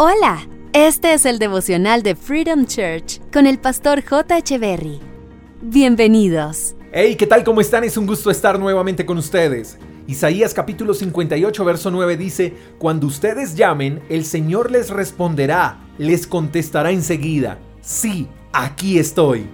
Hola, este es el devocional de Freedom Church con el pastor J. Berry. Bienvenidos. Hey, ¿qué tal? ¿Cómo están? Es un gusto estar nuevamente con ustedes. Isaías capítulo 58, verso 9 dice, Cuando ustedes llamen, el Señor les responderá, les contestará enseguida, sí, aquí estoy.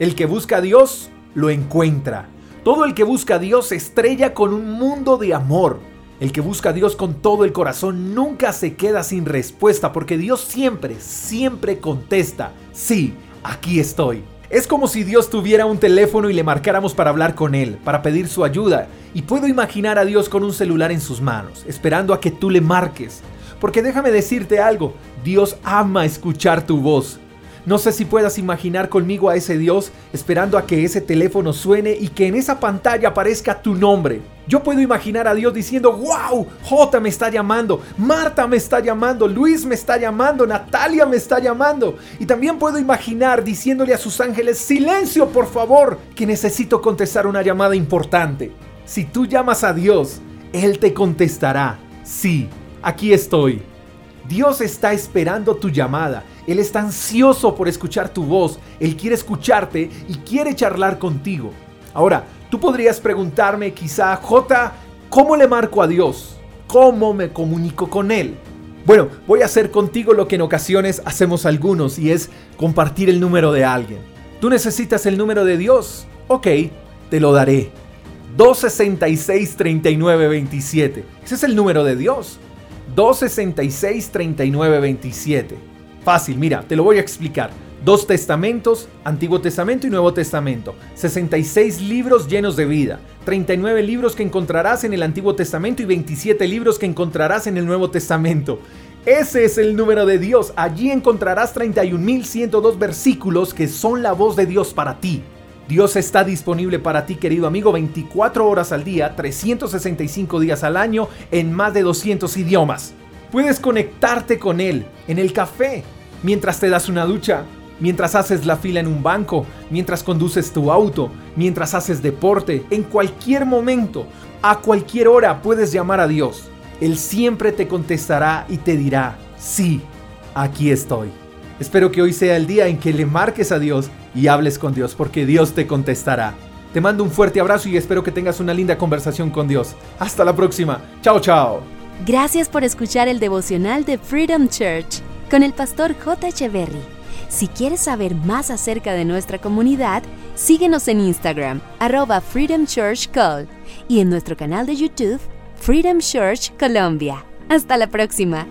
El que busca a Dios, lo encuentra. Todo el que busca a Dios se estrella con un mundo de amor. El que busca a Dios con todo el corazón nunca se queda sin respuesta porque Dios siempre, siempre contesta, sí, aquí estoy. Es como si Dios tuviera un teléfono y le marcáramos para hablar con Él, para pedir su ayuda. Y puedo imaginar a Dios con un celular en sus manos, esperando a que tú le marques. Porque déjame decirte algo, Dios ama escuchar tu voz. No sé si puedas imaginar conmigo a ese Dios esperando a que ese teléfono suene y que en esa pantalla aparezca tu nombre. Yo puedo imaginar a Dios diciendo, wow, J me está llamando, Marta me está llamando, Luis me está llamando, Natalia me está llamando. Y también puedo imaginar diciéndole a sus ángeles, silencio por favor, que necesito contestar una llamada importante. Si tú llamas a Dios, Él te contestará, sí, aquí estoy. Dios está esperando tu llamada. Él está ansioso por escuchar tu voz. Él quiere escucharte y quiere charlar contigo. Ahora, tú podrías preguntarme quizá, J, ¿cómo le marco a Dios? ¿Cómo me comunico con Él? Bueno, voy a hacer contigo lo que en ocasiones hacemos algunos y es compartir el número de alguien. ¿Tú necesitas el número de Dios? Ok, te lo daré. 266-3927. Ese es el número de Dios. 266-3927. Fácil, mira, te lo voy a explicar. Dos testamentos, Antiguo Testamento y Nuevo Testamento. 66 libros llenos de vida. 39 libros que encontrarás en el Antiguo Testamento y 27 libros que encontrarás en el Nuevo Testamento. Ese es el número de Dios. Allí encontrarás 31.102 versículos que son la voz de Dios para ti. Dios está disponible para ti, querido amigo, 24 horas al día, 365 días al año, en más de 200 idiomas. Puedes conectarte con Él en el café, mientras te das una ducha, mientras haces la fila en un banco, mientras conduces tu auto, mientras haces deporte, en cualquier momento, a cualquier hora puedes llamar a Dios. Él siempre te contestará y te dirá, sí, aquí estoy. Espero que hoy sea el día en que le marques a Dios y hables con Dios, porque Dios te contestará. Te mando un fuerte abrazo y espero que tengas una linda conversación con Dios. Hasta la próxima. Chao, chao. Gracias por escuchar el devocional de Freedom Church con el pastor J. Echeverry. Si quieres saber más acerca de nuestra comunidad, síguenos en Instagram, arroba Freedom Church Call, y en nuestro canal de YouTube, Freedom Church Colombia. Hasta la próxima.